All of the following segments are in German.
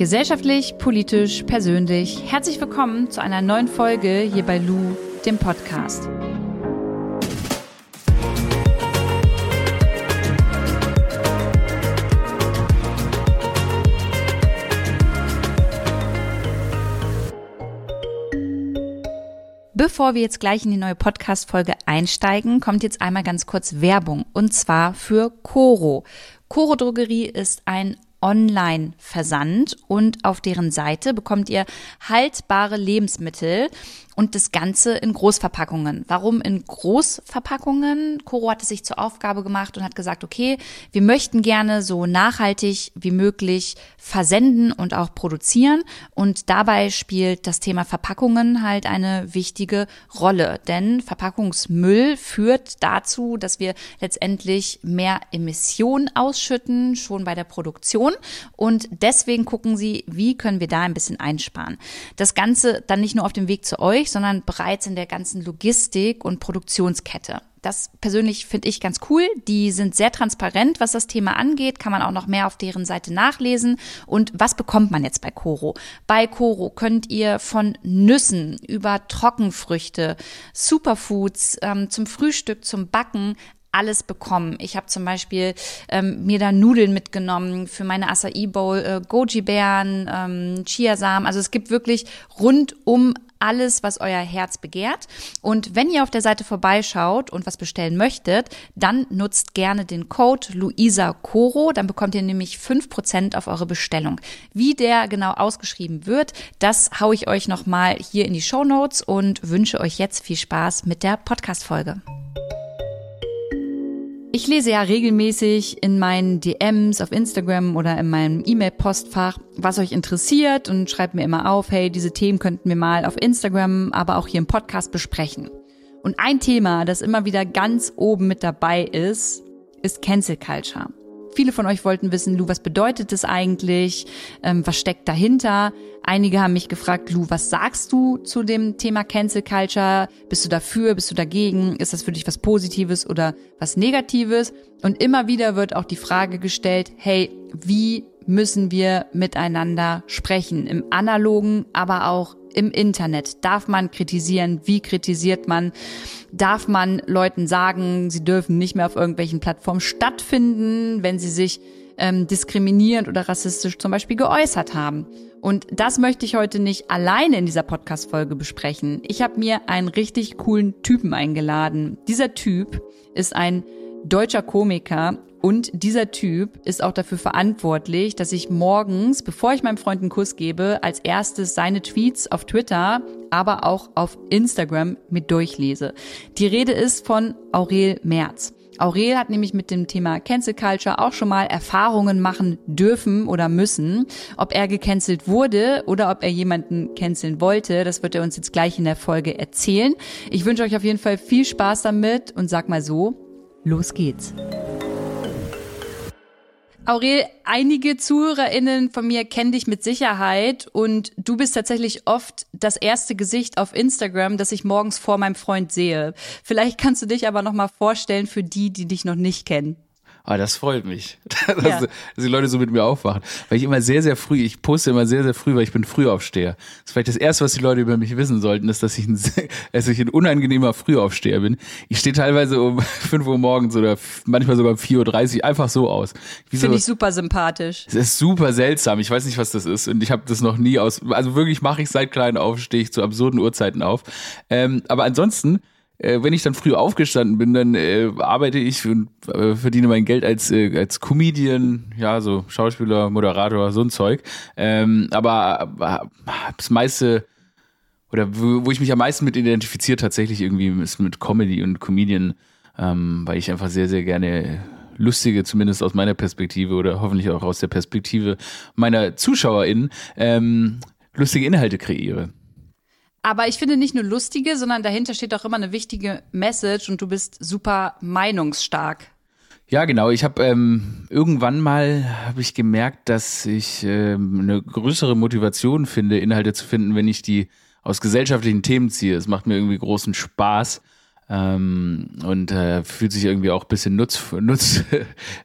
Gesellschaftlich, politisch, persönlich. Herzlich willkommen zu einer neuen Folge hier bei Lou, dem Podcast. Bevor wir jetzt gleich in die neue Podcast-Folge einsteigen, kommt jetzt einmal ganz kurz Werbung und zwar für Coro. Coro Drogerie ist ein Online-Versand und auf deren Seite bekommt ihr haltbare Lebensmittel und das Ganze in Großverpackungen. Warum in Großverpackungen? Coro hat es sich zur Aufgabe gemacht und hat gesagt, okay, wir möchten gerne so nachhaltig wie möglich versenden und auch produzieren. Und dabei spielt das Thema Verpackungen halt eine wichtige Rolle. Denn Verpackungsmüll führt dazu, dass wir letztendlich mehr Emissionen ausschütten, schon bei der Produktion. Und deswegen gucken sie, wie können wir da ein bisschen einsparen. Das Ganze dann nicht nur auf dem Weg zu euch, sondern bereits in der ganzen Logistik und Produktionskette. Das persönlich finde ich ganz cool. Die sind sehr transparent, was das Thema angeht. Kann man auch noch mehr auf deren Seite nachlesen. Und was bekommt man jetzt bei Coro? Bei Coro könnt ihr von Nüssen über Trockenfrüchte, Superfoods ähm, zum Frühstück, zum Backen alles bekommen. Ich habe zum Beispiel ähm, mir da Nudeln mitgenommen für meine Acai Bowl, äh, Goji-Beeren, ähm, Chiasamen. Also es gibt wirklich rundum alles, was euer Herz begehrt. Und wenn ihr auf der Seite vorbeischaut und was bestellen möchtet, dann nutzt gerne den Code Luisa Coro. Dann bekommt ihr nämlich fünf Prozent auf eure Bestellung. Wie der genau ausgeschrieben wird, das haue ich euch nochmal hier in die Show Notes und wünsche euch jetzt viel Spaß mit der Podcast-Folge. Ich lese ja regelmäßig in meinen DMs auf Instagram oder in meinem E-Mail-Postfach, was euch interessiert und schreibt mir immer auf, hey, diese Themen könnten wir mal auf Instagram, aber auch hier im Podcast besprechen. Und ein Thema, das immer wieder ganz oben mit dabei ist, ist Cancel Culture. Viele von euch wollten wissen, Lu, was bedeutet das eigentlich? Ähm, was steckt dahinter? Einige haben mich gefragt, Lu, was sagst du zu dem Thema Cancel Culture? Bist du dafür? Bist du dagegen? Ist das für dich was Positives oder was Negatives? Und immer wieder wird auch die Frage gestellt, hey, wie müssen wir miteinander sprechen? Im analogen, aber auch im Internet. Darf man kritisieren? Wie kritisiert man? Darf man Leuten sagen, sie dürfen nicht mehr auf irgendwelchen Plattformen stattfinden, wenn sie sich ähm, diskriminierend oder rassistisch zum Beispiel geäußert haben? Und das möchte ich heute nicht alleine in dieser Podcast-Folge besprechen. Ich habe mir einen richtig coolen Typen eingeladen. Dieser Typ ist ein deutscher Komiker und dieser Typ ist auch dafür verantwortlich, dass ich morgens, bevor ich meinem Freund einen Kuss gebe, als erstes seine Tweets auf Twitter, aber auch auf Instagram mit durchlese. Die Rede ist von Aurel Merz. Aurel hat nämlich mit dem Thema Cancel Culture auch schon mal Erfahrungen machen dürfen oder müssen. Ob er gecancelt wurde oder ob er jemanden canceln wollte, das wird er uns jetzt gleich in der Folge erzählen. Ich wünsche euch auf jeden Fall viel Spaß damit und sag mal so, los geht's. Aurel, einige ZuhörerInnen von mir kennen dich mit Sicherheit und du bist tatsächlich oft das erste Gesicht auf Instagram, das ich morgens vor meinem Freund sehe. Vielleicht kannst du dich aber noch mal vorstellen für die, die dich noch nicht kennen. Ah, das freut mich, dass, ja. dass, die Leute so mit mir aufwachen. Weil ich immer sehr, sehr früh, ich poste immer sehr, sehr früh, weil ich bin Frühaufsteher. Das ist vielleicht das Erste, was die Leute über mich wissen sollten, ist, dass ich ein, dass ich ein unangenehmer Frühaufsteher bin. Ich stehe teilweise um 5 Uhr morgens oder manchmal sogar um 4.30 Uhr einfach so aus. Finde ich super sympathisch. Es ist super seltsam. Ich weiß nicht, was das ist. Und ich habe das noch nie aus, also wirklich mache ich seit klein auf, stehe ich zu absurden Uhrzeiten auf. Ähm, aber ansonsten äh, wenn ich dann früh aufgestanden bin, dann äh, arbeite ich und äh, verdiene mein Geld als, äh, als Comedian, ja, so Schauspieler, Moderator, so ein Zeug. Ähm, aber äh, das meiste, oder wo, ich mich am meisten mit identifiziert tatsächlich irgendwie ist mit Comedy und Comedian, ähm, weil ich einfach sehr, sehr gerne lustige, zumindest aus meiner Perspektive oder hoffentlich auch aus der Perspektive meiner ZuschauerInnen, ähm, lustige Inhalte kreiere. Aber ich finde nicht nur lustige, sondern dahinter steht auch immer eine wichtige Message und du bist super meinungsstark. Ja, genau. Ich habe ähm, irgendwann mal habe ich gemerkt, dass ich ähm, eine größere Motivation finde, Inhalte zu finden, wenn ich die aus gesellschaftlichen Themen ziehe. Es macht mir irgendwie großen Spaß, Ähm, und äh, fühlt sich irgendwie auch ein bisschen, nutz, nutz,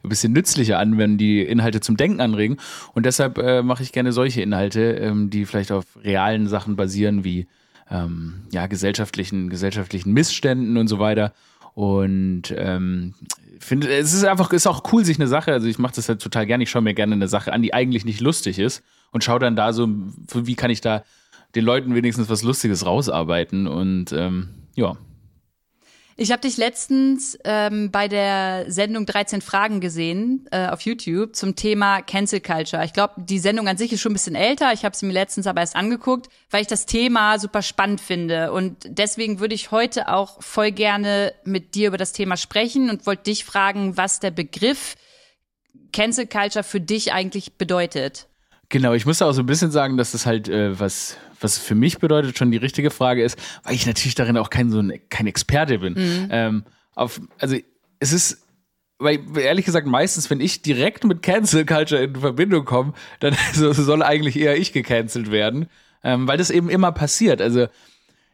ein bisschen nützlicher an, wenn die Inhalte zum Denken anregen. Und deshalb äh, mache ich gerne solche Inhalte, ähm, die vielleicht auf realen Sachen basieren, wie ähm, ja, gesellschaftlichen, gesellschaftlichen Missständen und so weiter. Und ähm, finde, es ist einfach, ist auch cool, sich eine Sache, also ich mache das halt total gerne, ich schaue mir gerne eine Sache an, die eigentlich nicht lustig ist und schaue dann da so, wie kann ich da den Leuten wenigstens was Lustiges rausarbeiten und ähm, ja. Ich habe dich letztens ähm, bei der Sendung 13 Fragen gesehen äh, auf YouTube zum Thema Cancel Culture. Ich glaube, die Sendung an sich ist schon ein bisschen älter. Ich habe sie mir letztens aber erst angeguckt, weil ich das Thema super spannend finde. Und deswegen würde ich heute auch voll gerne mit dir über das Thema sprechen und wollte dich fragen, was der Begriff Cancel Culture für dich eigentlich bedeutet. Genau, ich muss auch so ein bisschen sagen, dass das halt äh, was was für mich bedeutet, schon die richtige Frage ist, weil ich natürlich darin auch kein so ein, kein Experte bin. Mhm. Ähm, auf, also es ist weil ehrlich gesagt meistens, wenn ich direkt mit Cancel Culture in Verbindung komme, dann soll eigentlich eher ich gecancelt werden, ähm, weil das eben immer passiert. Also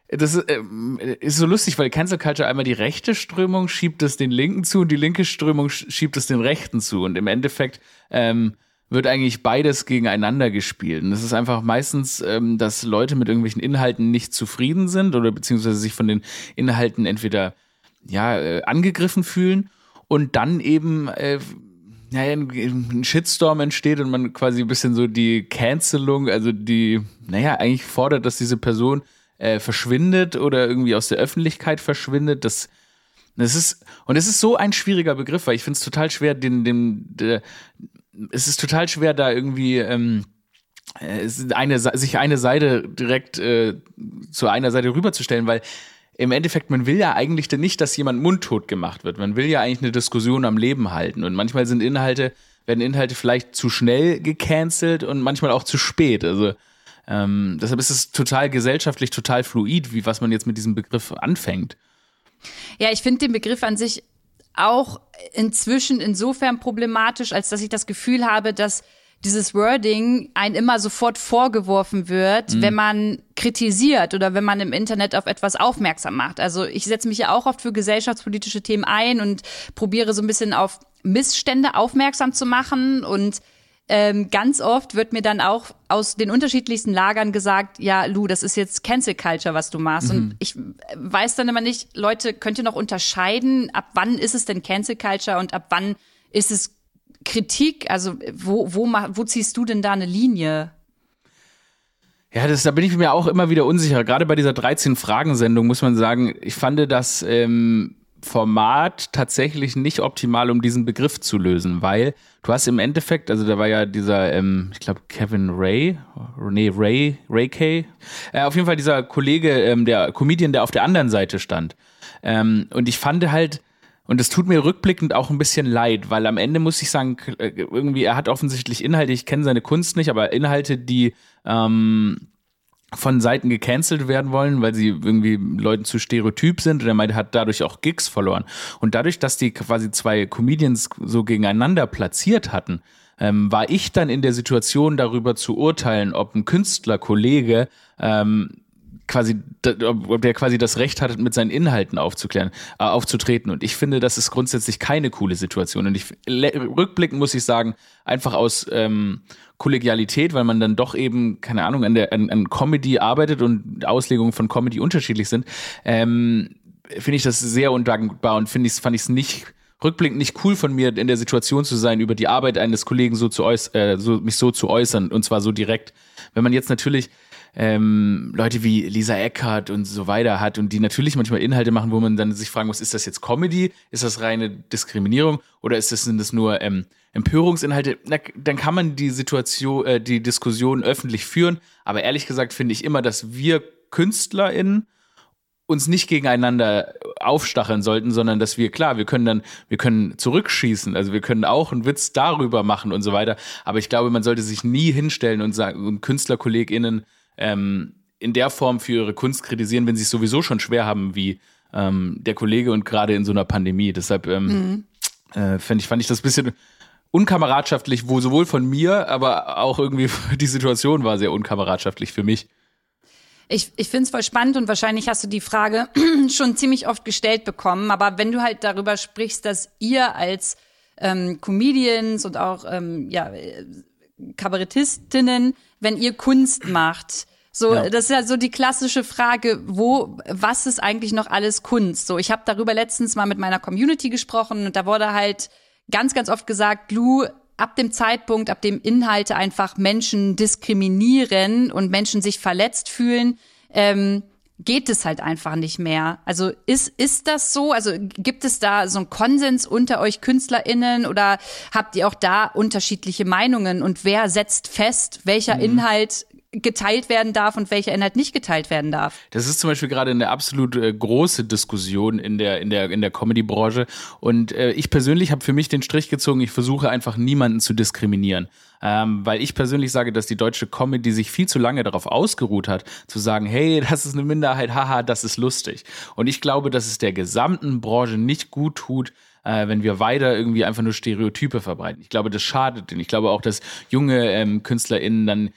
das ist, ähm, ist, so lustig, weil Cancel Culture einmal die rechte Strömung schiebt es den Linken zu und die linke Strömung schiebt es den Rechten zu und im Endeffekt ähm, wird eigentlich beides gegeneinander gespielt. Und es ist einfach meistens, ähm, dass Leute mit irgendwelchen Inhalten nicht zufrieden sind oder beziehungsweise sich von den Inhalten entweder ja äh, angegriffen fühlen und dann eben äh, naja, ein Shitstorm entsteht und man quasi ein bisschen so die Cancelung, also die, naja, eigentlich fordert, dass diese Person äh, verschwindet oder irgendwie aus der Öffentlichkeit verschwindet. Das, das ist, und es ist so ein schwieriger Begriff, weil ich finde es total schwer, den, den, der, es ist total schwer, da irgendwie ähm, äh, eine, sich eine Seite direkt äh, zu einer Seite rüberzustellen, weil im Endeffekt, man will ja eigentlich nicht, dass jemand mundtot gemacht wird. Man will ja eigentlich eine Diskussion am Leben halten. Und manchmal sind Inhalte, werden Inhalte vielleicht zu schnell gecancelt und manchmal auch zu spät. Also ähm, deshalb ist es total gesellschaftlich, total fluid, wie was man jetzt mit diesem Begriff anfängt. Ja, ich finde den Begriff an sich auch inzwischen insofern problematisch, als dass ich das Gefühl habe, dass dieses Wording ein immer sofort vorgeworfen wird, mhm. wenn man kritisiert oder wenn man im Internet auf etwas aufmerksam macht. Also ich setze mich ja auch oft für gesellschaftspolitische Themen ein und probiere so ein bisschen auf Missstände aufmerksam zu machen und ähm, ganz oft wird mir dann auch aus den unterschiedlichsten Lagern gesagt, ja, Lou, das ist jetzt Cancel Culture, was du machst. Mhm. Und ich weiß dann immer nicht, Leute, könnt ihr noch unterscheiden, ab wann ist es denn Cancel Culture und ab wann ist es Kritik? Also wo, wo, wo ziehst du denn da eine Linie? Ja, das, da bin ich mir auch immer wieder unsicher. Gerade bei dieser 13-Fragen-Sendung muss man sagen, ich fand das ähm, Format tatsächlich nicht optimal, um diesen Begriff zu lösen, weil du hast im Endeffekt, also da war ja dieser, ähm, ich glaube Kevin Ray, nee Ray, Ray Kay, äh, auf jeden Fall dieser Kollege, ähm, der Comedian, der auf der anderen Seite stand. Ähm, und ich fand halt, und es tut mir rückblickend auch ein bisschen leid, weil am Ende muss ich sagen, äh, irgendwie, er hat offensichtlich Inhalte, ich kenne seine Kunst nicht, aber Inhalte, die ähm, von Seiten gecancelt werden wollen, weil sie irgendwie Leuten zu stereotyp sind und er meinte, hat dadurch auch Gigs verloren. Und dadurch, dass die quasi zwei Comedians so gegeneinander platziert hatten, ähm, war ich dann in der Situation, darüber zu urteilen, ob ein Künstlerkollege ähm, quasi, ob der quasi das Recht hat, mit seinen Inhalten aufzuklären, äh, aufzutreten. Und ich finde, das ist grundsätzlich keine coole Situation. Und ich rückblickend muss ich sagen, einfach aus ähm, Kollegialität, weil man dann doch eben, keine Ahnung, an der an, an Comedy arbeitet und Auslegungen von Comedy unterschiedlich sind, ähm, finde ich das sehr undankbar und finde ich, fand ich es nicht rückblickend nicht cool von mir, in der Situation zu sein, über die Arbeit eines Kollegen so zu äußern, äh, so, mich so zu äußern und zwar so direkt. Wenn man jetzt natürlich ähm, Leute wie Lisa Eckhardt und so weiter hat und die natürlich manchmal Inhalte machen, wo man dann sich fragen muss, ist das jetzt Comedy? Ist das reine Diskriminierung? Oder ist das, sind das nur ähm, Empörungsinhalte? Na, dann kann man die Situation, äh, die Diskussion öffentlich führen. Aber ehrlich gesagt finde ich immer, dass wir KünstlerInnen uns nicht gegeneinander aufstacheln sollten, sondern dass wir, klar, wir können dann, wir können zurückschießen, also wir können auch einen Witz darüber machen und so weiter. Aber ich glaube, man sollte sich nie hinstellen und sagen, KünstlerkollegInnen ähm, in der Form für ihre Kunst kritisieren, wenn sie es sowieso schon schwer haben wie ähm, der Kollege und gerade in so einer Pandemie. Deshalb ähm, mhm. äh, fand, ich, fand ich das ein bisschen unkameradschaftlich, wo sowohl von mir, aber auch irgendwie die Situation war sehr unkameradschaftlich für mich. Ich, ich finde es voll spannend und wahrscheinlich hast du die Frage schon ziemlich oft gestellt bekommen. Aber wenn du halt darüber sprichst, dass ihr als ähm, Comedians und auch ähm, ja, Kabarettistinnen, wenn ihr Kunst macht, so, ja. das ist ja so die klassische Frage, wo, was ist eigentlich noch alles Kunst? So, ich habe darüber letztens mal mit meiner Community gesprochen und da wurde halt ganz, ganz oft gesagt, Lou, ab dem Zeitpunkt, ab dem Inhalte einfach Menschen diskriminieren und Menschen sich verletzt fühlen, ähm, geht es halt einfach nicht mehr. Also ist, ist das so? Also gibt es da so einen Konsens unter euch KünstlerInnen oder habt ihr auch da unterschiedliche Meinungen? Und wer setzt fest, welcher mhm. Inhalt geteilt werden darf und welcher Inhalt nicht geteilt werden darf. Das ist zum Beispiel gerade eine absolut äh, große Diskussion in der in der in der Comedy-Branche und äh, ich persönlich habe für mich den Strich gezogen. Ich versuche einfach niemanden zu diskriminieren, ähm, weil ich persönlich sage, dass die deutsche Comedy sich viel zu lange darauf ausgeruht hat, zu sagen, hey, das ist eine Minderheit, haha, das ist lustig. Und ich glaube, dass es der gesamten Branche nicht gut tut, äh, wenn wir weiter irgendwie einfach nur Stereotype verbreiten. Ich glaube, das schadet denen. Ich glaube auch, dass junge ähm, KünstlerInnen dann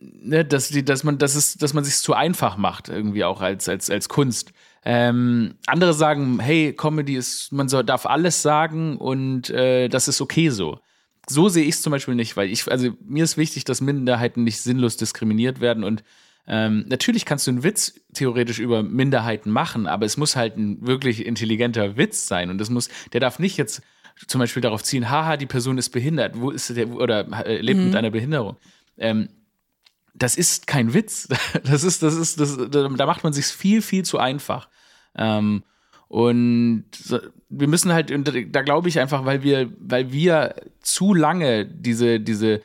ne, dass die, dass man, dass es, dass man sich zu einfach macht, irgendwie auch als, als, als Kunst. Ähm, andere sagen, hey, Comedy ist, man soll, darf alles sagen und äh, das ist okay so. So sehe ich es zum Beispiel nicht, weil ich, also mir ist wichtig, dass Minderheiten nicht sinnlos diskriminiert werden und ähm, natürlich kannst du einen Witz theoretisch über Minderheiten machen, aber es muss halt ein wirklich intelligenter Witz sein und das muss, der darf nicht jetzt zum Beispiel darauf ziehen, haha, die Person ist behindert, wo ist der oder äh, lebt mhm. mit einer Behinderung. Ähm, das ist kein Witz. Das ist, das ist, das, da macht man sich viel, viel zu einfach. Ähm, und wir müssen halt, da glaube ich einfach, weil wir, weil wir zu lange diese, diese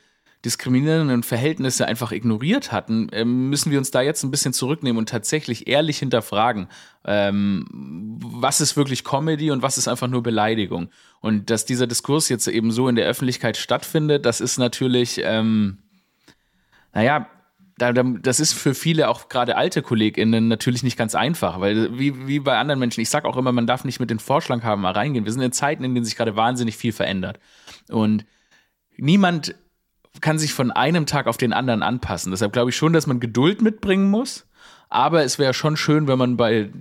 diskriminierenden Verhältnisse einfach ignoriert hatten, ähm, müssen wir uns da jetzt ein bisschen zurücknehmen und tatsächlich ehrlich hinterfragen, ähm, was ist wirklich Comedy und was ist einfach nur Beleidigung. Und dass dieser Diskurs jetzt eben so in der Öffentlichkeit stattfindet, das ist natürlich, ähm, naja, das ist für viele, auch gerade alte KollegInnen, natürlich nicht ganz einfach, weil wie, wie bei anderen Menschen, ich sage auch immer, man darf nicht mit den Vorschlag haben, mal reingehen. Wir sind in Zeiten, in denen sich gerade wahnsinnig viel verändert. Und niemand kann sich von einem Tag auf den anderen anpassen. Deshalb glaube ich schon, dass man Geduld mitbringen muss. Aber es wäre schon schön, wenn man bei,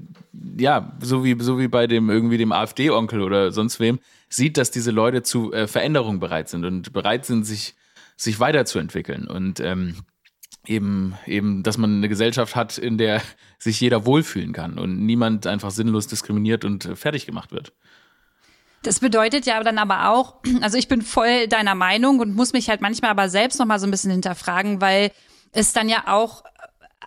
ja, so wie, so wie bei dem irgendwie dem AfD-Onkel oder sonst wem, sieht, dass diese Leute zu äh, Veränderungen bereit sind und bereit sind, sich, sich weiterzuentwickeln. Und ähm, eben, eben, dass man eine Gesellschaft hat, in der sich jeder wohlfühlen kann und niemand einfach sinnlos diskriminiert und äh, fertig gemacht wird. Das bedeutet ja dann aber auch, also ich bin voll deiner Meinung und muss mich halt manchmal aber selbst noch mal so ein bisschen hinterfragen, weil es dann ja auch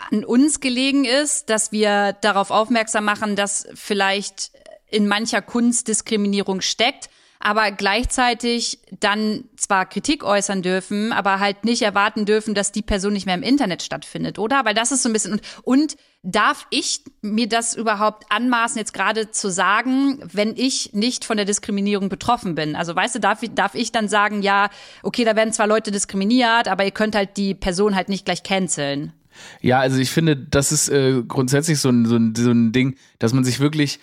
an uns gelegen ist, dass wir darauf aufmerksam machen, dass vielleicht in mancher Kunst Diskriminierung steckt aber gleichzeitig dann zwar Kritik äußern dürfen, aber halt nicht erwarten dürfen, dass die Person nicht mehr im Internet stattfindet, oder? Weil das ist so ein bisschen und, und darf ich mir das überhaupt anmaßen, jetzt gerade zu sagen, wenn ich nicht von der Diskriminierung betroffen bin? Also weißt du, darf, darf ich dann sagen, ja, okay, da werden zwar Leute diskriminiert, aber ihr könnt halt die Person halt nicht gleich canceln. Ja, also ich finde, das ist äh, grundsätzlich so ein, so, ein, so ein Ding, dass man sich wirklich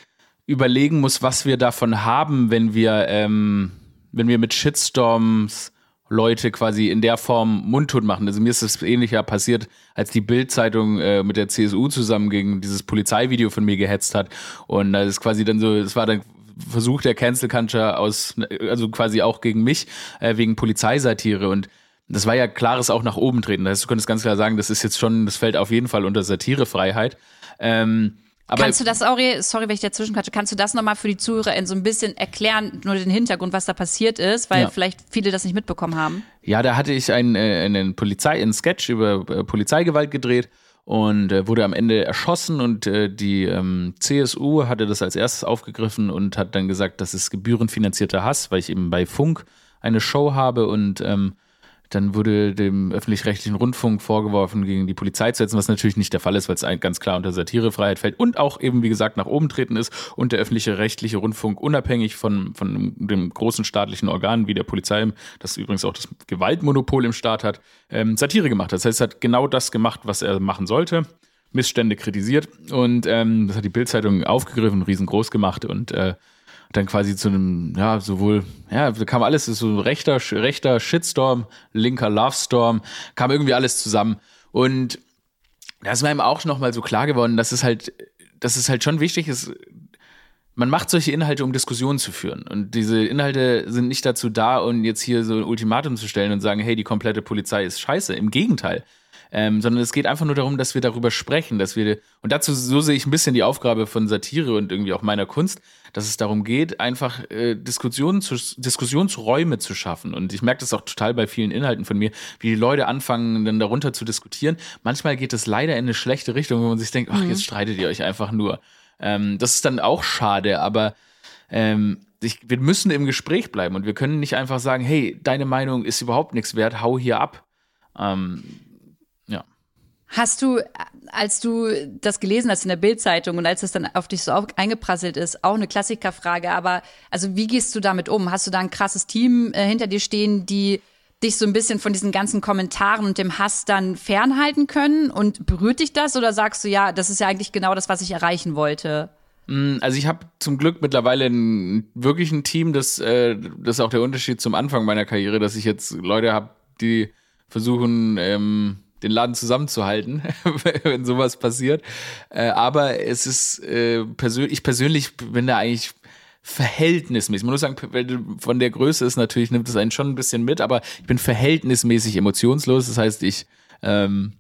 überlegen muss, was wir davon haben, wenn wir, ähm, wenn wir mit Shitstorms Leute quasi in der Form mundtot machen. Also mir ist das ähnlicher passiert, als die Bild-Zeitung äh, mit der CSU zusammen gegen dieses Polizeivideo von mir gehetzt hat. Und das ist quasi dann so, es war dann Versuch der Cancel Culture aus, also quasi auch gegen mich, äh, wegen Polizeisatire. Und das war ja klares auch nach oben treten. Das heißt, du könntest ganz klar sagen, das ist jetzt schon, das fällt auf jeden Fall unter Satirefreiheit. Ähm, aber kannst du das, Auri, sorry, wenn ich dazwischen quatsche, kannst du das nochmal für die Zuhörer so ein bisschen erklären, nur den Hintergrund, was da passiert ist, weil ja. vielleicht viele das nicht mitbekommen haben? Ja, da hatte ich einen, äh, einen Polizei, einen Sketch über äh, Polizeigewalt gedreht und äh, wurde am Ende erschossen und die ähm, CSU hatte das als erstes aufgegriffen und hat dann gesagt, das ist gebührenfinanzierter Hass, weil ich eben bei Funk eine Show habe und ähm, dann wurde dem öffentlich-rechtlichen Rundfunk vorgeworfen, gegen die Polizei zu setzen, was natürlich nicht der Fall ist, weil es ganz klar unter Satirefreiheit fällt und auch eben, wie gesagt, nach oben treten ist und der öffentliche rechtliche Rundfunk unabhängig von, von dem großen staatlichen Organ wie der Polizei, das übrigens auch das Gewaltmonopol im Staat hat, ähm, Satire gemacht. Das heißt, er hat genau das gemacht, was er machen sollte. Missstände kritisiert und ähm, das hat die Bildzeitung aufgegriffen, riesengroß gemacht und äh, dann quasi zu einem, ja, sowohl, ja, da kam alles, so rechter, rechter Shitstorm, linker Lovestorm, kam irgendwie alles zusammen. Und da ist mir eben auch nochmal so klar geworden, dass es halt, dass es halt schon wichtig ist, man macht solche Inhalte, um Diskussionen zu führen. Und diese Inhalte sind nicht dazu da, um jetzt hier so ein Ultimatum zu stellen und sagen, hey, die komplette Polizei ist scheiße. Im Gegenteil. Ähm, sondern es geht einfach nur darum, dass wir darüber sprechen, dass wir, und dazu, so sehe ich ein bisschen die Aufgabe von Satire und irgendwie auch meiner Kunst, dass es darum geht, einfach äh, Diskussionen zu, Diskussionsräume zu schaffen. Und ich merke das auch total bei vielen Inhalten von mir, wie die Leute anfangen, dann darunter zu diskutieren. Manchmal geht es leider in eine schlechte Richtung, wo man sich denkt, ach, jetzt mhm. streitet ihr euch einfach nur. Ähm, das ist dann auch schade, aber ähm, ich, wir müssen im Gespräch bleiben und wir können nicht einfach sagen, hey, deine Meinung ist überhaupt nichts wert, hau hier ab. Ähm, Hast du, als du das gelesen hast in der Bildzeitung und als es dann auf dich so eingeprasselt ist, auch eine Klassikerfrage, aber also wie gehst du damit um? Hast du da ein krasses Team äh, hinter dir stehen, die dich so ein bisschen von diesen ganzen Kommentaren und dem Hass dann fernhalten können? Und berührt dich das oder sagst du, ja, das ist ja eigentlich genau das, was ich erreichen wollte? Mm, also ich habe zum Glück mittlerweile ein, wirklich ein Team, das, äh, das ist auch der Unterschied zum Anfang meiner Karriere, dass ich jetzt Leute habe, die versuchen, ähm, den Laden zusammenzuhalten, wenn sowas passiert. Äh, aber es ist äh, persönlich, ich persönlich bin da eigentlich verhältnismäßig. Man muss sagen, von der Größe ist natürlich, nimmt es einen schon ein bisschen mit, aber ich bin verhältnismäßig emotionslos. Das heißt, ich ähm,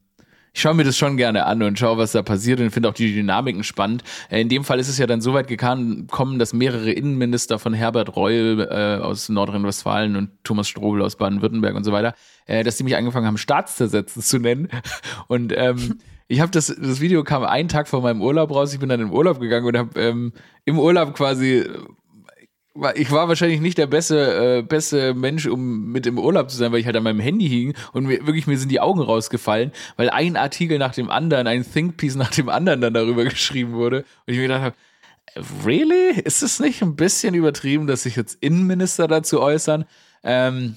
ich schaue mir das schon gerne an und schaue, was da passiert und finde auch die Dynamiken spannend. Äh, in dem Fall ist es ja dann so weit gekommen, dass mehrere Innenminister von Herbert Reul äh, aus Nordrhein-Westfalen und Thomas Strobel aus Baden-Württemberg und so weiter, äh, dass die mich angefangen haben, Staatszersetzen zu nennen. Und ähm, ich habe das, das Video kam einen Tag vor meinem Urlaub raus. Ich bin dann in Urlaub gegangen und habe ähm, im Urlaub quasi ich war wahrscheinlich nicht der beste, äh, beste Mensch, um mit im Urlaub zu sein, weil ich halt an meinem Handy hing und mir, wirklich mir sind die Augen rausgefallen, weil ein Artikel nach dem anderen, ein Thinkpiece nach dem anderen dann darüber geschrieben wurde und ich mir gedacht habe, really? Ist es nicht ein bisschen übertrieben, dass sich jetzt Innenminister dazu äußern? Ähm,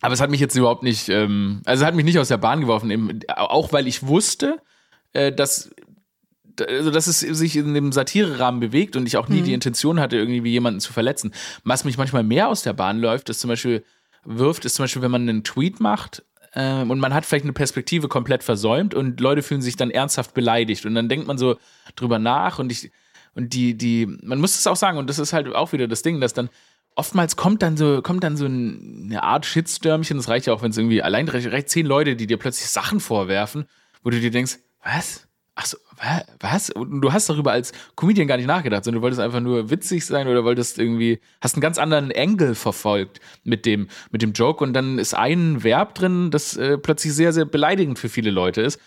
aber es hat mich jetzt überhaupt nicht, ähm, also es hat mich nicht aus der Bahn geworfen, eben, auch weil ich wusste, äh, dass also dass es sich in dem Satirerahmen bewegt und ich auch nie mhm. die Intention hatte, irgendwie jemanden zu verletzen. Was mich manchmal mehr aus der Bahn läuft, ist zum Beispiel, wirft, ist zum Beispiel, wenn man einen Tweet macht äh, und man hat vielleicht eine Perspektive komplett versäumt und Leute fühlen sich dann ernsthaft beleidigt und dann denkt man so drüber nach und ich, und die, die, man muss es auch sagen, und das ist halt auch wieder das Ding, dass dann oftmals kommt dann so, kommt dann so eine Art Shitstürmchen, das reicht ja auch, wenn es irgendwie allein recht, recht zehn Leute, die dir plötzlich Sachen vorwerfen, wo du dir denkst, was? Ach so, was? Und du hast darüber als Comedian gar nicht nachgedacht, sondern du wolltest einfach nur witzig sein oder wolltest irgendwie, hast einen ganz anderen Angle verfolgt mit dem, mit dem Joke und dann ist ein Verb drin, das äh, plötzlich sehr, sehr beleidigend für viele Leute ist.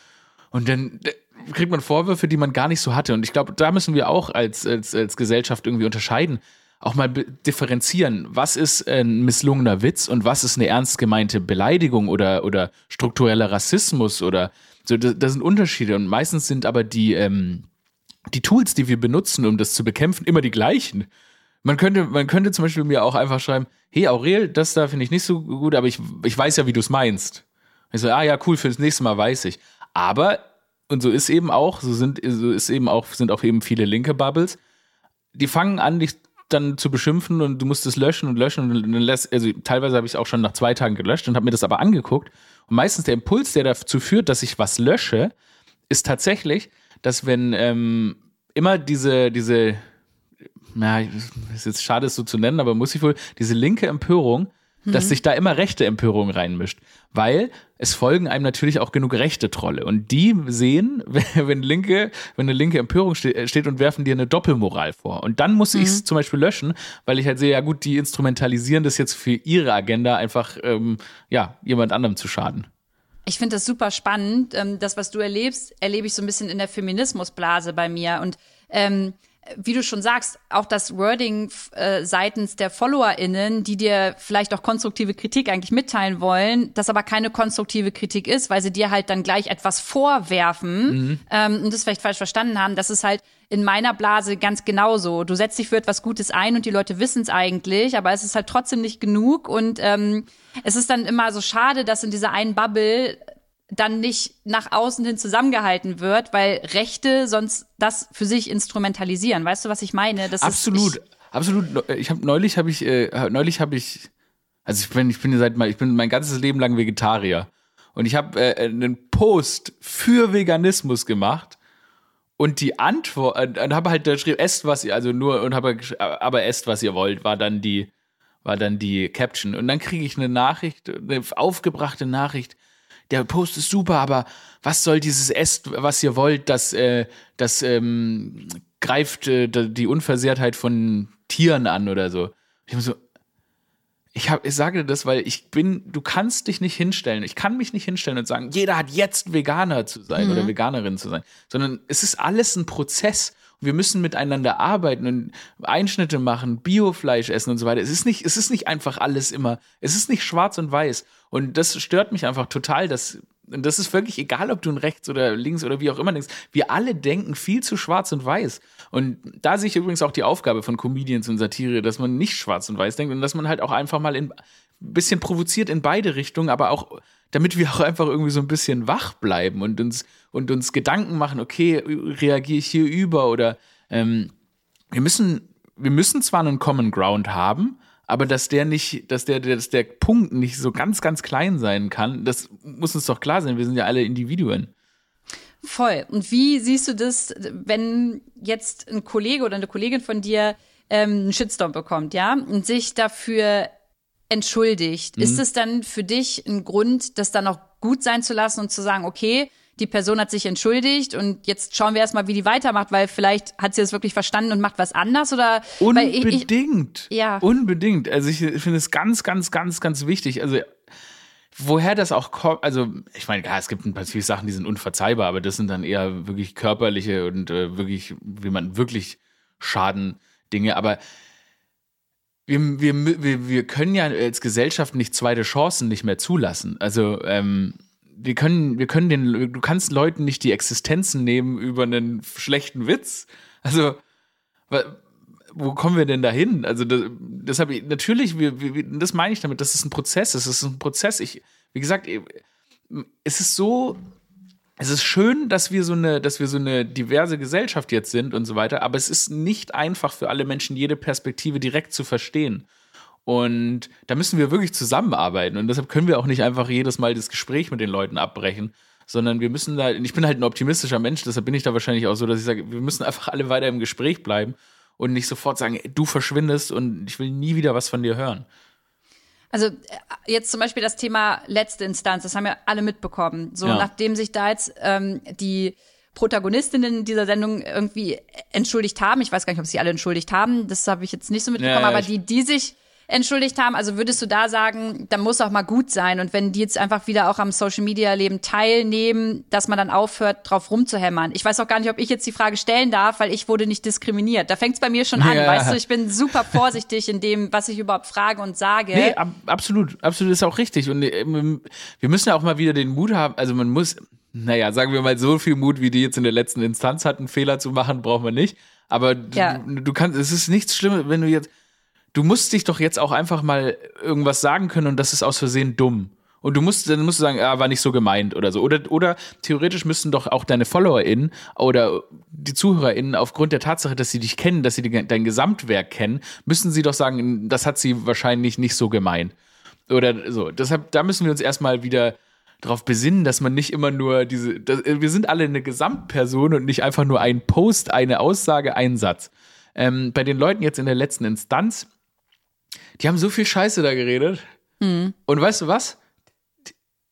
Und dann äh, kriegt man Vorwürfe, die man gar nicht so hatte. Und ich glaube, da müssen wir auch als, als, als Gesellschaft irgendwie unterscheiden auch mal differenzieren, was ist ein misslungener Witz und was ist eine ernst gemeinte Beleidigung oder, oder struktureller Rassismus oder so, das, das sind Unterschiede und meistens sind aber die, ähm, die Tools, die wir benutzen, um das zu bekämpfen, immer die gleichen. Man könnte, man könnte zum Beispiel mir auch einfach schreiben, hey Aurel, das da finde ich nicht so gut, aber ich, ich weiß ja, wie du es meinst. Ich so, ah ja, cool, für das nächste Mal weiß ich. Aber, und so ist eben auch, so sind, so ist eben auch, sind auch eben viele linke Bubbles, die fangen an, dich dann zu beschimpfen und du musst es löschen und löschen und dann lässt, also teilweise habe ich es auch schon nach zwei Tagen gelöscht und habe mir das aber angeguckt. Meistens der Impuls, der dazu führt, dass ich was lösche, ist tatsächlich, dass wenn ähm, immer diese, diese, ja, ist jetzt schade, es so zu nennen, aber muss ich wohl, diese linke Empörung dass mhm. sich da immer rechte Empörung reinmischt. Weil es folgen einem natürlich auch genug rechte Trolle. Und die sehen, wenn linke, wenn eine linke Empörung äh, steht und werfen dir eine Doppelmoral vor. Und dann muss mhm. ich es zum Beispiel löschen, weil ich halt sehe, ja gut, die instrumentalisieren das jetzt für ihre Agenda, einfach ähm, ja, jemand anderem zu schaden. Ich finde das super spannend. Ähm, das, was du erlebst, erlebe ich so ein bisschen in der Feminismusblase bei mir. Und ähm, wie du schon sagst, auch das Wording äh, seitens der FollowerInnen, die dir vielleicht auch konstruktive Kritik eigentlich mitteilen wollen, das aber keine konstruktive Kritik ist, weil sie dir halt dann gleich etwas vorwerfen mhm. ähm, und das vielleicht falsch verstanden haben. Das ist halt in meiner Blase ganz genauso. Du setzt dich für etwas Gutes ein und die Leute wissen es eigentlich, aber es ist halt trotzdem nicht genug und ähm, es ist dann immer so schade, dass in dieser einen Bubble dann nicht nach außen hin zusammengehalten wird, weil Rechte sonst das für sich instrumentalisieren. Weißt du, was ich meine? Das absolut, ist, ich, absolut. Ich habe neulich habe ich äh, neulich habe ich also ich bin ich bin seit mal ich bin mein ganzes Leben lang Vegetarier Und ich habe äh, einen Post für Veganismus gemacht und die Antwort, äh, und habe halt da geschrieben, esst was ihr, also nur, und habe aber esst was ihr wollt, war dann die, war dann die Caption. Und dann kriege ich eine Nachricht, eine aufgebrachte Nachricht. Der Post ist super, aber was soll dieses esst, was ihr wollt, das, äh, das ähm, greift äh, die Unversehrtheit von Tieren an oder so. Ich habe so, ich, hab, ich sage das, weil ich bin, du kannst dich nicht hinstellen. Ich kann mich nicht hinstellen und sagen, jeder hat jetzt Veganer zu sein mhm. oder Veganerin zu sein, sondern es ist alles ein Prozess. Wir müssen miteinander arbeiten und Einschnitte machen, Biofleisch essen und so weiter. Es ist nicht, es ist nicht einfach alles immer. Es ist nicht schwarz und weiß. Und das stört mich einfach total, dass und das ist wirklich egal, ob du rechts oder links oder wie auch immer denkst. Wir alle denken viel zu schwarz und weiß. Und da sehe ich übrigens auch die Aufgabe von Comedians und Satire, dass man nicht schwarz und weiß denkt und dass man halt auch einfach mal ein bisschen provoziert in beide Richtungen, aber auch damit wir auch einfach irgendwie so ein bisschen wach bleiben und uns und uns Gedanken machen, okay, reagiere ich hier über oder ähm, wir müssen wir müssen zwar einen Common Ground haben, aber dass der nicht, dass der, dass der Punkt nicht so ganz, ganz klein sein kann, das muss uns doch klar sein. Wir sind ja alle Individuen. Voll. Und wie siehst du das, wenn jetzt ein Kollege oder eine Kollegin von dir ähm, einen Shitstorm bekommt, ja, und sich dafür entschuldigt? Mhm. Ist es dann für dich ein Grund, das dann auch gut sein zu lassen und zu sagen, okay, die Person hat sich entschuldigt und jetzt schauen wir erstmal, wie die weitermacht, weil vielleicht hat sie das wirklich verstanden und macht was anders oder unbedingt. Ich, ja. Unbedingt. Also ich finde es ganz, ganz, ganz, ganz wichtig. Also woher das auch kommt, also ich meine, ja, es gibt ein paar viele Sachen, die sind unverzeihbar, aber das sind dann eher wirklich körperliche und äh, wirklich, wie man wirklich Schaden Dinge, aber wir, wir, wir, wir können ja als Gesellschaft nicht zweite Chancen nicht mehr zulassen. Also ähm, wir können, wir können den, du kannst Leuten nicht die Existenzen nehmen über einen schlechten Witz. Also, wo kommen wir denn dahin? Also, das, deshalb, natürlich, wir, wir, das meine ich damit, das ist ein Prozess, es ist ein Prozess. Ich, wie gesagt, es ist so, es ist schön, dass wir so eine, dass wir so eine diverse Gesellschaft jetzt sind und so weiter, aber es ist nicht einfach für alle Menschen, jede Perspektive direkt zu verstehen. Und da müssen wir wirklich zusammenarbeiten. Und deshalb können wir auch nicht einfach jedes Mal das Gespräch mit den Leuten abbrechen, sondern wir müssen da, ich bin halt ein optimistischer Mensch, deshalb bin ich da wahrscheinlich auch so, dass ich sage, wir müssen einfach alle weiter im Gespräch bleiben und nicht sofort sagen, du verschwindest und ich will nie wieder was von dir hören. Also äh, jetzt zum Beispiel das Thema letzte Instanz, das haben ja alle mitbekommen. So ja. nachdem sich da jetzt ähm, die Protagonistinnen dieser Sendung irgendwie entschuldigt haben, ich weiß gar nicht, ob sie alle entschuldigt haben, das habe ich jetzt nicht so mitbekommen, ja, aber die, die sich entschuldigt haben. Also würdest du da sagen, da muss auch mal gut sein. Und wenn die jetzt einfach wieder auch am Social Media Leben teilnehmen, dass man dann aufhört, drauf rumzuhämmern. Ich weiß auch gar nicht, ob ich jetzt die Frage stellen darf, weil ich wurde nicht diskriminiert. Da fängt es bei mir schon an, ja. weißt du, ich bin super vorsichtig in dem, was ich überhaupt frage und sage. Nee, ab, absolut, absolut ist auch richtig. Und äh, wir müssen ja auch mal wieder den Mut haben, also man muss, naja, sagen wir mal, so viel Mut, wie die jetzt in der letzten Instanz hatten, Fehler zu machen, braucht man nicht. Aber ja. du, du kannst, es ist nichts Schlimmes, wenn du jetzt, du musst dich doch jetzt auch einfach mal irgendwas sagen können und das ist aus Versehen dumm. Und du musst, dann musst du sagen, ja, war nicht so gemeint oder so. Oder, oder theoretisch müssten doch auch deine FollowerInnen oder die ZuhörerInnen aufgrund der Tatsache, dass sie dich kennen, dass sie die, dein Gesamtwerk kennen, müssen sie doch sagen, das hat sie wahrscheinlich nicht so gemeint. Oder so. Deshalb, da müssen wir uns erstmal wieder darauf besinnen, dass man nicht immer nur diese, das, wir sind alle eine Gesamtperson und nicht einfach nur ein Post, eine Aussage, ein Satz. Ähm, bei den Leuten jetzt in der letzten Instanz, die haben so viel Scheiße da geredet. Mhm. Und weißt du was?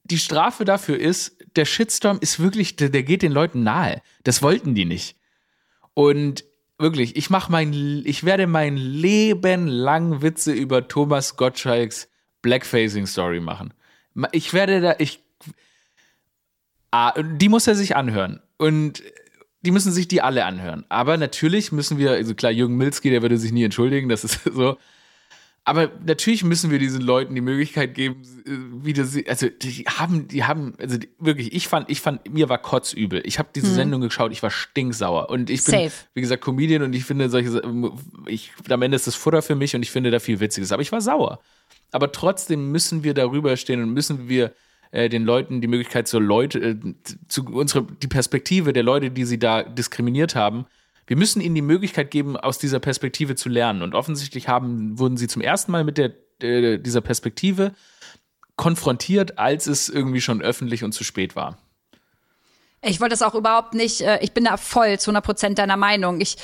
Die Strafe dafür ist, der Shitstorm ist wirklich, der, der geht den Leuten nahe. Das wollten die nicht. Und wirklich, ich mach mein, ich werde mein Leben lang Witze über Thomas Gottschalks Blackfacing Story machen. Ich werde da, ich, ah, die muss er sich anhören. Und die müssen sich die alle anhören. Aber natürlich müssen wir, also klar, Jürgen Milzki, der würde sich nie entschuldigen, das ist so. Aber natürlich müssen wir diesen Leuten die Möglichkeit geben, äh, wieder sie, also die haben, die haben, also die, wirklich, ich fand, ich fand, mir war kotzübel. Ich habe diese hm. Sendung geschaut, ich war stinksauer. Und ich bin, Safe. wie gesagt, Comedian und ich finde solche, ich, am Ende ist das Futter für mich und ich finde da viel Witziges. Aber ich war sauer. Aber trotzdem müssen wir darüber stehen und müssen wir äh, den Leuten die Möglichkeit zur Leute, äh, zu unsere, die Perspektive der Leute, die sie da diskriminiert haben, wir müssen ihnen die Möglichkeit geben, aus dieser Perspektive zu lernen. Und offensichtlich haben, wurden sie zum ersten Mal mit der, äh, dieser Perspektive konfrontiert, als es irgendwie schon öffentlich und zu spät war. Ich wollte das auch überhaupt nicht, äh, ich bin da voll zu 100 Prozent deiner Meinung. Ich,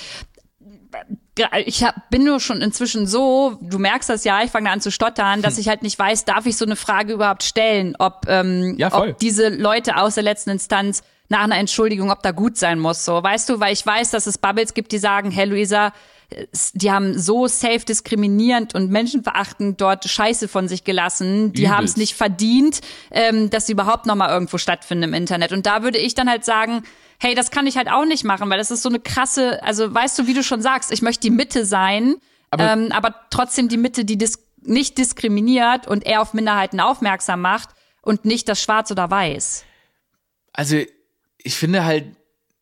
ich hab, bin nur schon inzwischen so, du merkst das ja, ich fange an zu stottern, dass hm. ich halt nicht weiß, darf ich so eine Frage überhaupt stellen, ob, ähm, ja, ob diese Leute aus der letzten Instanz nach einer Entschuldigung, ob da gut sein muss. So, weißt du, weil ich weiß, dass es Bubbles gibt, die sagen, hey Luisa, die haben so safe diskriminierend und menschenverachtend dort Scheiße von sich gelassen. Die haben es nicht verdient, ähm, dass sie überhaupt noch mal irgendwo stattfinden im Internet. Und da würde ich dann halt sagen, hey, das kann ich halt auch nicht machen, weil das ist so eine krasse, also weißt du, wie du schon sagst, ich möchte die Mitte sein, aber, ähm, aber trotzdem die Mitte, die dis nicht diskriminiert und eher auf Minderheiten aufmerksam macht und nicht das Schwarz oder Weiß. Also ich finde halt,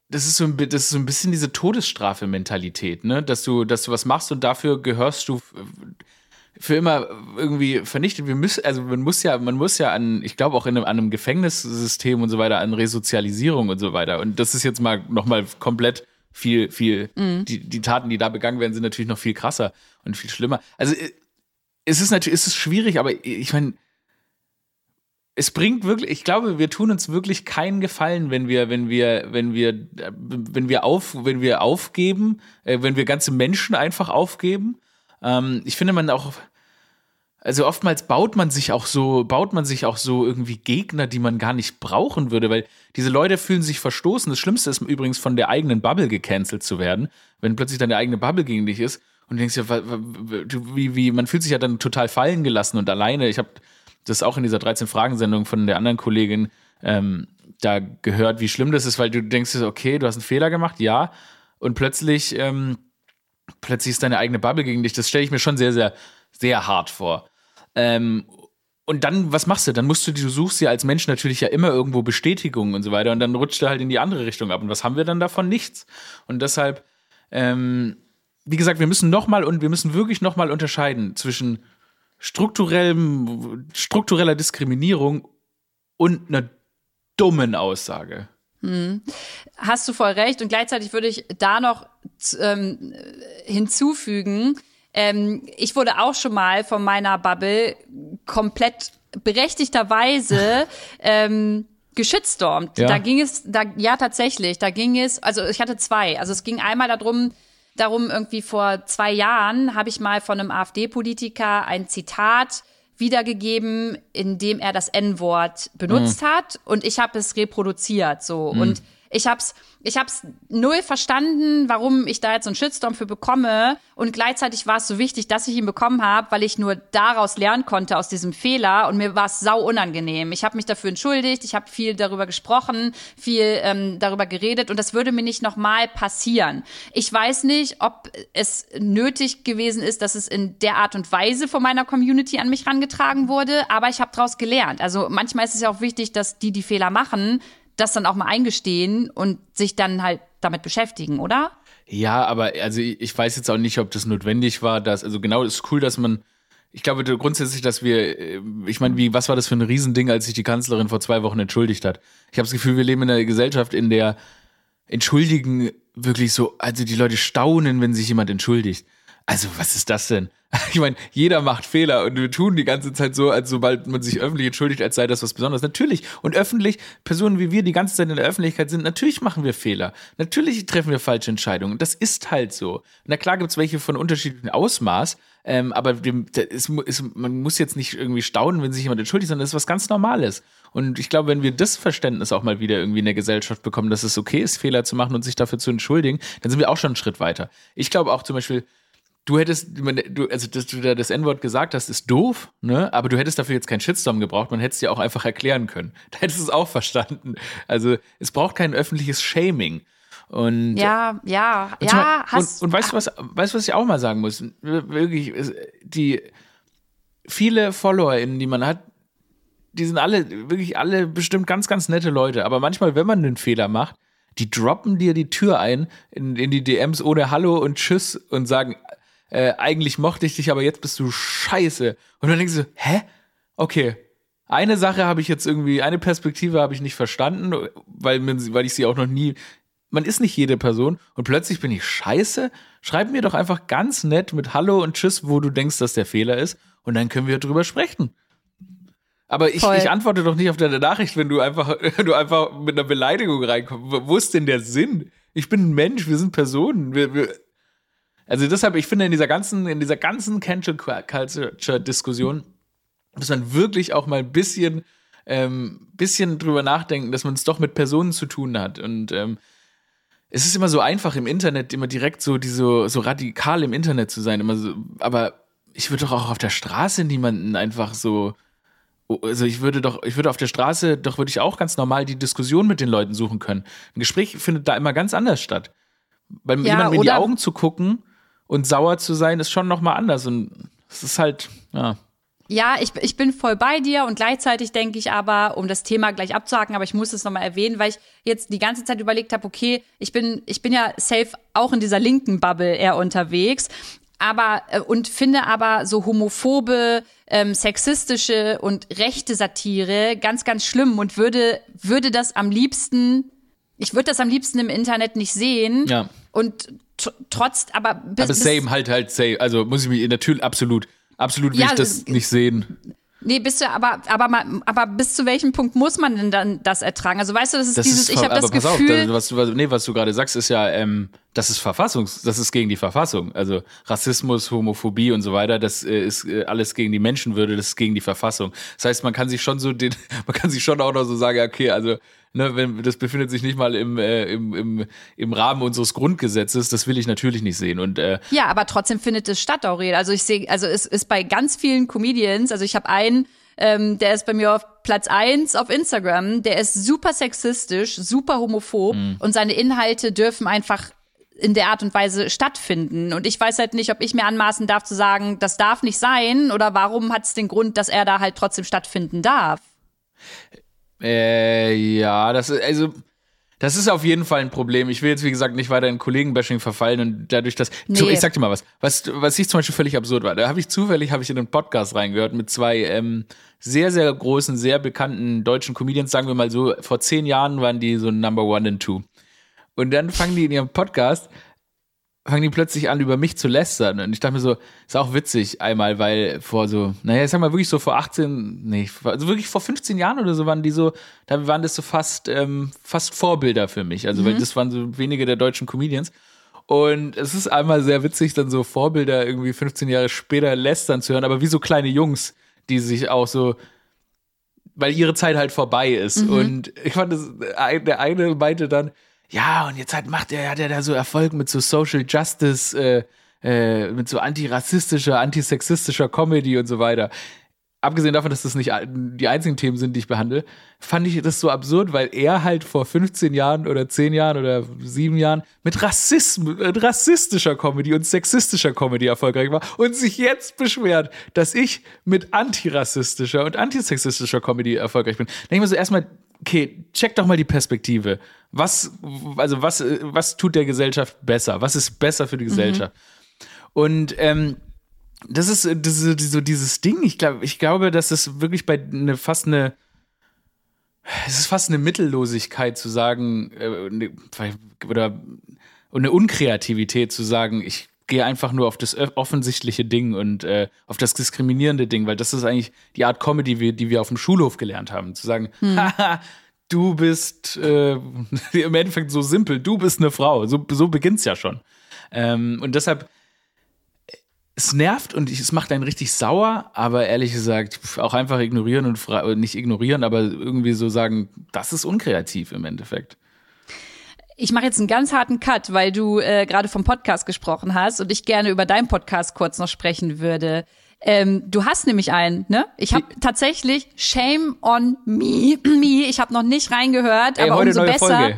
das ist so ein, das ist so ein bisschen diese Todesstrafe-Mentalität, ne? Dass du, dass du was machst und dafür gehörst du für immer irgendwie vernichtet. Wir müssen, also man muss ja, man muss ja an, ich glaube auch in einem, an einem Gefängnissystem und so weiter, an Resozialisierung und so weiter. Und das ist jetzt mal nochmal komplett viel, viel, mhm. die, die Taten, die da begangen werden, sind natürlich noch viel krasser und viel schlimmer. Also äh, es ist natürlich, es ist schwierig, aber ich meine, es bringt wirklich, ich glaube, wir tun uns wirklich keinen Gefallen, wenn wir, wenn wir, wenn wir, wenn wir auf, wenn wir aufgeben, äh, wenn wir ganze Menschen einfach aufgeben. Ähm, ich finde man auch, also oftmals baut man sich auch so, baut man sich auch so irgendwie Gegner, die man gar nicht brauchen würde, weil diese Leute fühlen sich verstoßen. Das Schlimmste ist übrigens von der eigenen Bubble gecancelt zu werden, wenn plötzlich deine eigene Bubble gegen dich ist und du denkst ja, wie, wie, man fühlt sich ja dann total fallen gelassen und alleine. Ich habe das auch in dieser 13-Fragen-Sendung von der anderen Kollegin ähm, da gehört, wie schlimm das ist, weil du denkst, okay, du hast einen Fehler gemacht, ja, und plötzlich, ähm, plötzlich ist deine eigene Bubble gegen dich. Das stelle ich mir schon sehr, sehr, sehr hart vor. Ähm, und dann, was machst du? Dann musst du, du suchst ja als Mensch natürlich ja immer irgendwo Bestätigung und so weiter und dann rutscht du halt in die andere Richtung ab. Und was haben wir dann davon? Nichts. Und deshalb, ähm, wie gesagt, wir müssen nochmal und wir müssen wirklich nochmal unterscheiden zwischen strukturellem, struktureller Diskriminierung und einer dummen Aussage. Hm. Hast du voll recht. Und gleichzeitig würde ich da noch ähm, hinzufügen, ähm, ich wurde auch schon mal von meiner Bubble komplett berechtigterweise ähm, geschitstormt. Ja. Da ging es, da, ja tatsächlich, da ging es, also ich hatte zwei. Also es ging einmal darum, darum, irgendwie vor zwei Jahren habe ich mal von einem AfD-Politiker ein Zitat wiedergegeben, in dem er das N-Wort benutzt mhm. hat und ich habe es reproduziert so mhm. und ich hab's, ich hab's null verstanden, warum ich da jetzt so einen Shitstorm für bekomme. Und gleichzeitig war es so wichtig, dass ich ihn bekommen habe, weil ich nur daraus lernen konnte aus diesem Fehler. Und mir war es sau unangenehm. Ich habe mich dafür entschuldigt, ich habe viel darüber gesprochen, viel ähm, darüber geredet und das würde mir nicht nochmal passieren. Ich weiß nicht, ob es nötig gewesen ist, dass es in der Art und Weise von meiner Community an mich rangetragen wurde, aber ich habe daraus gelernt. Also manchmal ist es ja auch wichtig, dass die, die Fehler machen, das dann auch mal eingestehen und sich dann halt damit beschäftigen, oder? Ja, aber also ich weiß jetzt auch nicht, ob das notwendig war, dass, also genau, es ist cool, dass man, ich glaube grundsätzlich, dass wir, äh, ich meine, wie, was war das für ein Riesending, als sich die Kanzlerin vor zwei Wochen entschuldigt hat? Ich habe das Gefühl, wir leben in einer Gesellschaft, in der Entschuldigen wirklich so, also die Leute staunen, wenn sich jemand entschuldigt. Also, was ist das denn? Ich meine, jeder macht Fehler und wir tun die ganze Zeit so, als sobald man sich öffentlich entschuldigt, als sei das was Besonderes. Natürlich. Und öffentlich, Personen wie wir die ganze Zeit in der Öffentlichkeit sind, natürlich machen wir Fehler. Natürlich treffen wir falsche Entscheidungen. Das ist halt so. Na klar gibt's welche von unterschiedlichen Ausmaß, ähm, aber dem, ist, ist, man muss jetzt nicht irgendwie staunen, wenn sich jemand entschuldigt, sondern das ist was ganz Normales. Und ich glaube, wenn wir das Verständnis auch mal wieder irgendwie in der Gesellschaft bekommen, dass es okay ist, Fehler zu machen und sich dafür zu entschuldigen, dann sind wir auch schon einen Schritt weiter. Ich glaube auch zum Beispiel, du hättest, du, also dass du da das N-Wort gesagt hast, ist doof, ne? Aber du hättest dafür jetzt keinen Shitstorm gebraucht, man hätte es dir auch einfach erklären können. Da hättest du es auch verstanden. Also es braucht kein öffentliches Shaming. Und ja, ja, und ja. Mal, hast, und, und weißt du was, weißt du, was ich auch mal sagen muss? Wirklich, die viele FollowerInnen, die man hat, die sind alle, wirklich alle bestimmt ganz, ganz nette Leute. Aber manchmal, wenn man einen Fehler macht, die droppen dir die Tür ein in, in die DMs ohne Hallo und Tschüss und sagen, äh, eigentlich mochte ich dich, aber jetzt bist du scheiße. Und dann denkst du, hä? Okay. Eine Sache habe ich jetzt irgendwie, eine Perspektive habe ich nicht verstanden, weil, weil ich sie auch noch nie. Man ist nicht jede Person und plötzlich bin ich scheiße. Schreib mir doch einfach ganz nett mit Hallo und Tschüss, wo du denkst, dass der Fehler ist, und dann können wir drüber sprechen. Aber ich, ich antworte doch nicht auf deine Nachricht, wenn du einfach, du einfach mit einer Beleidigung reinkommst. Wo ist denn der Sinn? Ich bin ein Mensch, wir sind Personen. Wir, wir also deshalb, ich finde, in dieser ganzen, in dieser ganzen Cancel Culture-Diskussion muss man wirklich auch mal ein bisschen, ähm, bisschen drüber nachdenken, dass man es doch mit Personen zu tun hat. Und ähm, es ist immer so einfach im Internet, immer direkt so, die so, so radikal im Internet zu sein. Immer so, aber ich würde doch auch auf der Straße niemanden einfach so. Also ich würde doch, ich würde auf der Straße, doch würde ich auch ganz normal die Diskussion mit den Leuten suchen können. Ein Gespräch findet da immer ganz anders statt. Weil ja, jemandem in die Augen zu gucken und sauer zu sein, ist schon nochmal anders. Und es ist halt, ja. Ja, ich, ich bin voll bei dir und gleichzeitig denke ich aber, um das Thema gleich abzuhaken, aber ich muss es nochmal erwähnen, weil ich jetzt die ganze Zeit überlegt habe, okay, ich bin, ich bin ja safe auch in dieser linken Bubble eher unterwegs, aber äh, und finde aber so homophobe, ähm, sexistische und rechte Satire ganz, ganz schlimm und würde, würde das am liebsten, ich würde das am liebsten im Internet nicht sehen. Ja. Und trotz, aber bis, aber same halt halt same, also muss ich mich natürlich absolut Absolut will ja, ich das nicht sehen. Nee, bist du, aber, aber, aber bis zu welchem Punkt muss man denn dann das ertragen? Also weißt du, das ist das dieses, ist, ich habe das pass Gefühl. Auf, was du, nee, was du gerade sagst, ist ja, ähm, das ist Verfassungs, das ist gegen die Verfassung. Also Rassismus, Homophobie und so weiter, das äh, ist äh, alles gegen die Menschenwürde, das ist gegen die Verfassung. Das heißt, man kann sich schon so den, man kann sich schon auch noch so sagen, okay, also ne, wenn, das befindet sich nicht mal im, äh, im, im, im Rahmen unseres Grundgesetzes, das will ich natürlich nicht sehen. Und, äh, ja, aber trotzdem findet es statt, Aurel. Also ich sehe, also es ist bei ganz vielen Comedians, also ich habe einen, ähm, der ist bei mir auf Platz eins auf Instagram, der ist super sexistisch, super homophob mhm. und seine Inhalte dürfen einfach in der Art und Weise stattfinden. Und ich weiß halt nicht, ob ich mir anmaßen darf zu sagen, das darf nicht sein oder warum hat es den Grund, dass er da halt trotzdem stattfinden darf. Äh, ja, das ist, also, das ist auf jeden Fall ein Problem. Ich will jetzt, wie gesagt, nicht weiter in Kollegenbashing verfallen und dadurch, dass, nee. ich sag dir mal was, was, was ich zum Beispiel völlig absurd war. Da habe ich zufällig, habe ich in einen Podcast reingehört mit zwei, ähm, sehr, sehr großen, sehr bekannten deutschen Comedians, sagen wir mal so, vor zehn Jahren waren die so Number One and Two. Und dann fangen die in ihrem Podcast fangen die plötzlich an, über mich zu lästern. Und ich dachte mir so, ist auch witzig einmal, weil vor so, naja, ich sag mal wirklich so vor 18, nee, also wirklich vor 15 Jahren oder so waren die so, da waren das so fast, ähm, fast Vorbilder für mich. Also, mhm. weil das waren so wenige der deutschen Comedians. Und es ist einmal sehr witzig, dann so Vorbilder irgendwie 15 Jahre später lästern zu hören, aber wie so kleine Jungs, die sich auch so, weil ihre Zeit halt vorbei ist. Mhm. Und ich fand das, der eine meinte dann, ja, und jetzt hat, macht er, hat er da so Erfolg mit so Social Justice, äh, äh, mit so antirassistischer, antisexistischer Comedy und so weiter. Abgesehen davon, dass das nicht die einzigen Themen sind, die ich behandle, fand ich das so absurd, weil er halt vor 15 Jahren oder 10 Jahren oder 7 Jahren mit Rassismus, mit rassistischer Comedy und sexistischer Comedy erfolgreich war und sich jetzt beschwert, dass ich mit antirassistischer und antisexistischer Comedy erfolgreich bin. Denke ich mir so erstmal, okay, check doch mal die Perspektive. Was, also was, was tut der Gesellschaft besser? Was ist besser für die mhm. Gesellschaft? Mhm. Und ähm, das ist, das ist so dieses Ding. Ich glaube, ich glaube, dass es wirklich bei eine fast eine es ist fast eine Mittellosigkeit zu sagen äh, ne, oder eine Unkreativität zu sagen, ich gehe einfach nur auf das offensichtliche Ding und äh, auf das diskriminierende Ding, weil das ist eigentlich die Art Comedy, die wir auf dem Schulhof gelernt haben. Zu sagen, hm. haha, du bist äh, im Endeffekt so simpel, du bist eine Frau. So, so beginnt's ja schon. Ähm, und deshalb, es nervt und es macht einen richtig sauer, aber ehrlich gesagt, auch einfach ignorieren und nicht ignorieren, aber irgendwie so sagen, das ist unkreativ im Endeffekt. Ich mache jetzt einen ganz harten Cut, weil du äh, gerade vom Podcast gesprochen hast und ich gerne über deinen Podcast kurz noch sprechen würde. Ähm, du hast nämlich einen, ne? Ich habe tatsächlich Shame on me. me. Ich habe noch nicht reingehört, Ey, aber umso besser. Folge.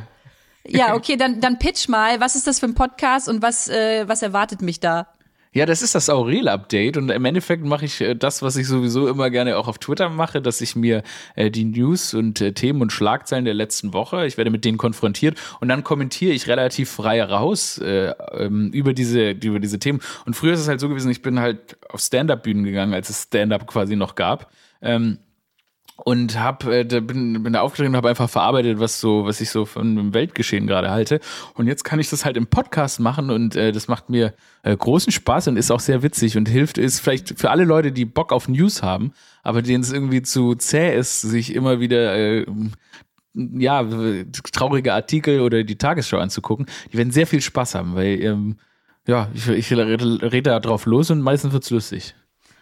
Ja, okay, dann dann pitch mal. Was ist das für ein Podcast und was äh, was erwartet mich da? Ja, das ist das Aurel-Update und im Endeffekt mache ich äh, das, was ich sowieso immer gerne auch auf Twitter mache, dass ich mir äh, die News und äh, Themen und Schlagzeilen der letzten Woche, ich werde mit denen konfrontiert und dann kommentiere ich relativ frei raus äh, ähm, über diese über diese Themen. Und früher ist es halt so gewesen, ich bin halt auf Stand-up-Bühnen gegangen, als es Stand-up quasi noch gab. Ähm, und hab, äh, bin, bin da aufgetreten und habe einfach verarbeitet, was so, was ich so von dem Weltgeschehen gerade halte. Und jetzt kann ich das halt im Podcast machen und äh, das macht mir äh, großen Spaß und ist auch sehr witzig und hilft, ist vielleicht für alle Leute, die Bock auf News haben, aber denen es irgendwie zu zäh ist, sich immer wieder äh, ja, traurige Artikel oder die Tagesschau anzugucken, die werden sehr viel Spaß haben, weil ähm, ja, ich, ich rede, rede da drauf los und meistens wird's lustig.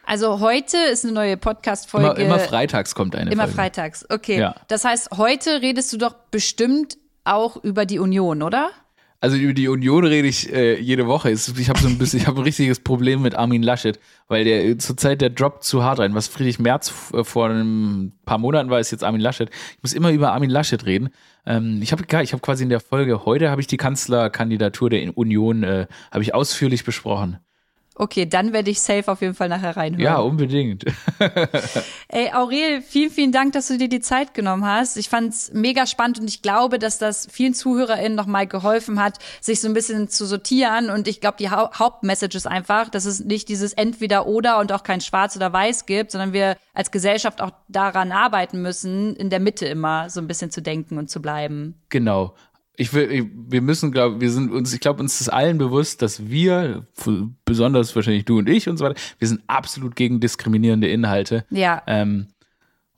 Also heute ist eine neue Podcast-Folge. Immer, immer freitags kommt eine Immer Folge. freitags, okay. Ja. Das heißt, heute redest du doch bestimmt auch über die Union, oder? Also über die Union rede ich äh, jede Woche. Ich habe so ein bisschen, ich habe ein richtiges Problem mit Armin Laschet, weil der zurzeit der droppt zu hart rein. Was Friedrich Merz äh, vor ein paar Monaten war, ist jetzt Armin Laschet. Ich muss immer über Armin Laschet reden. Ähm, ich habe ich hab quasi in der Folge heute habe ich die Kanzlerkandidatur der Union äh, habe ich ausführlich besprochen. Okay, dann werde ich safe auf jeden Fall nachher reinhören. Ja, unbedingt. Ey, Aurel, vielen, vielen Dank, dass du dir die Zeit genommen hast. Ich fand's mega spannend und ich glaube, dass das vielen ZuhörerInnen nochmal geholfen hat, sich so ein bisschen zu sortieren. Und ich glaube, die ha Hauptmessage ist einfach, dass es nicht dieses Entweder-Oder und auch kein Schwarz oder Weiß gibt, sondern wir als Gesellschaft auch daran arbeiten müssen, in der Mitte immer so ein bisschen zu denken und zu bleiben. Genau ich will, wir müssen, glaube wir sind uns, ich glaube, uns ist allen bewusst, dass wir, besonders wahrscheinlich du und ich und so weiter, wir sind absolut gegen diskriminierende Inhalte. Ja. Ähm,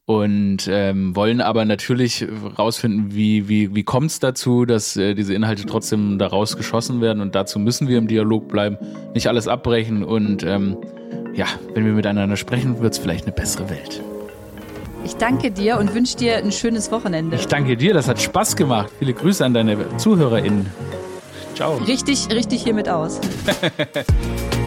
und ähm, wollen aber natürlich rausfinden, wie, wie, wie kommt es dazu, dass äh, diese Inhalte trotzdem daraus geschossen werden. Und dazu müssen wir im Dialog bleiben, nicht alles abbrechen. Und ähm, ja, wenn wir miteinander sprechen, wird es vielleicht eine bessere Welt. Ich danke dir und wünsche dir ein schönes Wochenende. Ich danke dir, das hat Spaß gemacht. Viele Grüße an deine ZuhörerInnen. Ciao. Richtig, richtig hiermit aus.